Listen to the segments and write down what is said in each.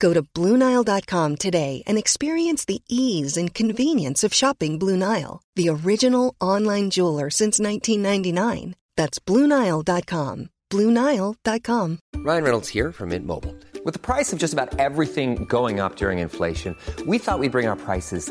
Go to BlueNile.com today and experience the ease and convenience of shopping Blue Nile, the original online jeweler since 1999. That's BlueNile.com. BlueNile.com. Ryan Reynolds here from Mint Mobile. With the price of just about everything going up during inflation, we thought we'd bring our prices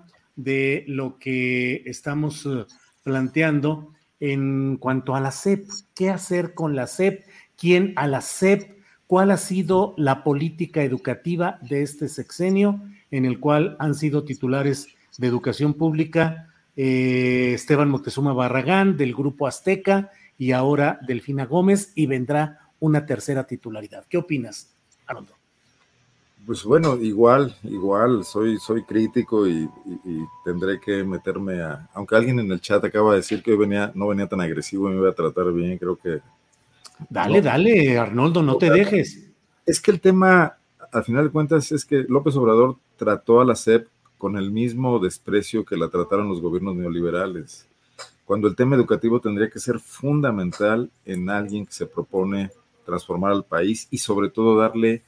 de lo que estamos eh, planteando en cuanto a la SEP? ¿Qué hacer con la SEP? ¿Quién a la SEP? ¿Cuál ha sido la política educativa de este sexenio en el cual han sido titulares de educación pública eh, Esteban Moctezuma Barragán del Grupo Azteca y ahora Delfina Gómez y vendrá una tercera titularidad? ¿Qué opinas, Arnoldo? Pues bueno, igual, igual, soy, soy crítico y, y- y tendré que meterme a, aunque alguien en el chat acaba de decir que hoy venía, no venía tan agresivo y me iba a tratar bien, creo que Dale, No. dale, Arnoldo, no te dejes. es que el tema, al final de cuentas, es que López Obrador trató a la SEP con el mismo desprecio que la trataron los gobiernos neoliberales, cuando el tema educativo tendría que ser fundamental en alguien que se propone transformar al país y sobre todo darle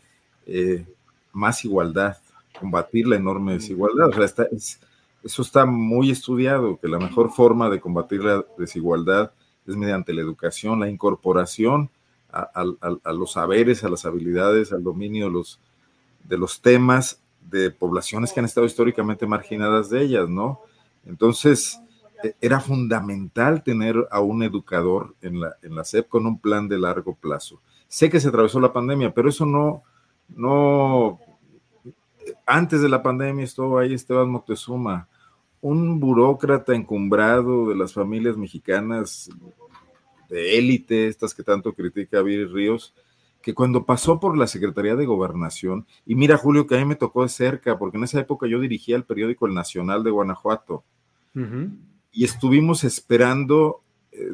eh, más igualdad, combatir la enorme desigualdad. O sea, está- es- eso está muy estudiado, que la mejor forma de combatir la desigualdad es mediante la educación, la incorporación a, a- a- los saberes, a las habilidades, al dominio de los, de los temas de poblaciones que han estado históricamente marginadas de ellas, ¿no? Entonces, e- era fundamental tener a un educador en la, en la SEP con un plan de largo plazo. Sé que se atravesó la pandemia, pero eso no, no, antes de la pandemia estuvo ahí Esteban Moctezuma, un burócrata encumbrado de las familias mexicanas de élite, estas que tanto critica Viri Ríos, que cuando pasó por la Secretaría de Gobernación, y mira Julio, que a mí me tocó de cerca, porque en esa época yo dirigía el periódico El Nacional de Guanajuato, y estuvimos esperando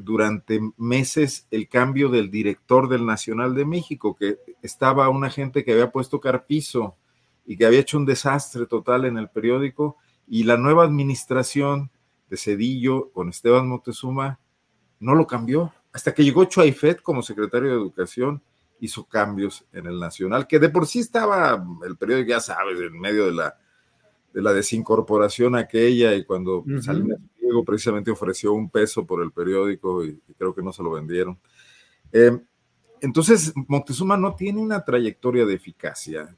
durante meses el cambio del director del Nacional de México, que estaba una gente que había puesto carpizo y que había hecho un desastre total en el periódico, y la nueva administración de Cedillo con Esteban Moctezuma no lo cambió. Hasta que llegó Chuaifet como secretario de Educación, hizo cambios en el Nacional, que de por sí estaba el periódico, ya sabes, en medio de la, de la desincorporación aquella, y cuando Ujú. Salinas Precisamente ofreció un peso por el periódico y, creo que no se lo vendieron. Eh, entonces, Moctezuma no tiene una trayectoria de eficacia.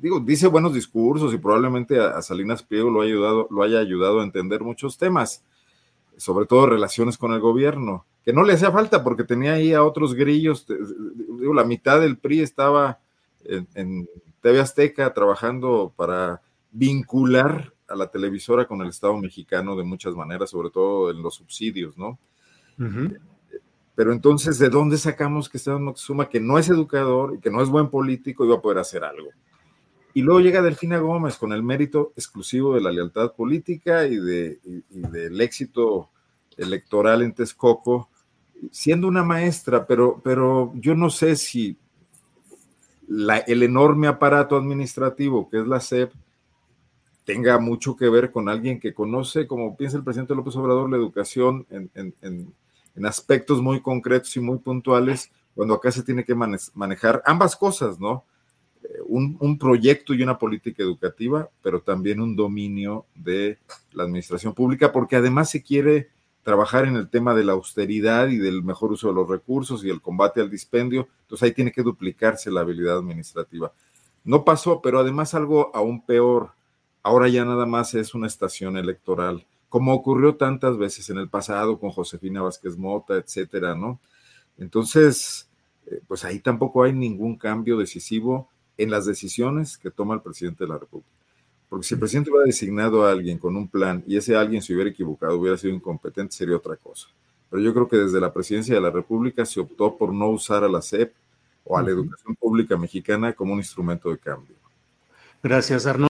Digo, dice buenos discursos y probablemente a, Salinas Pliego lo, haya ayudado a entender muchos temas, sobre todo relaciones con el gobierno, que no le hacía falta porque tenía ahí a otros grillos. la mitad del PRI estaba en, en TV Azteca trabajando para vincular a la televisora con el Estado mexicano de muchas maneras, sobre todo en los subsidios, ¿no? Pero entonces, ¿de dónde sacamos que Esteban Moctezuma, que no es educador y que no es buen político, iba a poder hacer algo? Y luego llega Delfina Gómez con el mérito exclusivo de la lealtad política y, de, y- y del éxito electoral en Texcoco, siendo una maestra, pero, pero yo no sé si la- el enorme aparato administrativo que es la SEP tenga mucho que ver con alguien que conoce, como piensa el presidente López Obrador, la educación en, en- en- aspectos muy concretos y muy puntuales, cuando acá se tiene que mane- manejar ambas cosas, ¿no? Eh, Un, un proyecto y una política educativa, pero también un dominio de la administración pública, porque además se quiere trabajar en el tema de la austeridad y del mejor uso de los recursos y el combate al dispendio, entonces ahí tiene que duplicarse la habilidad administrativa. No pasó, pero además algo aún peor. Ahora ya nada más es una estación electoral, como ocurrió tantas veces en el pasado con Josefina Vázquez Mota, etcétera, ¿no? Entonces, eh, pues ahí tampoco hay ningún cambio decisivo en las decisiones que toma el presidente de la República. Porque si el presidente hubiera designado a alguien con un plan y ese alguien se hubiera equivocado, hubiera sido incompetente, sería otra cosa. Pero yo creo que desde la presidencia de la República se optó por no usar a la SEP o a la educación pública mexicana como un instrumento de cambio. Gracias, Arnold.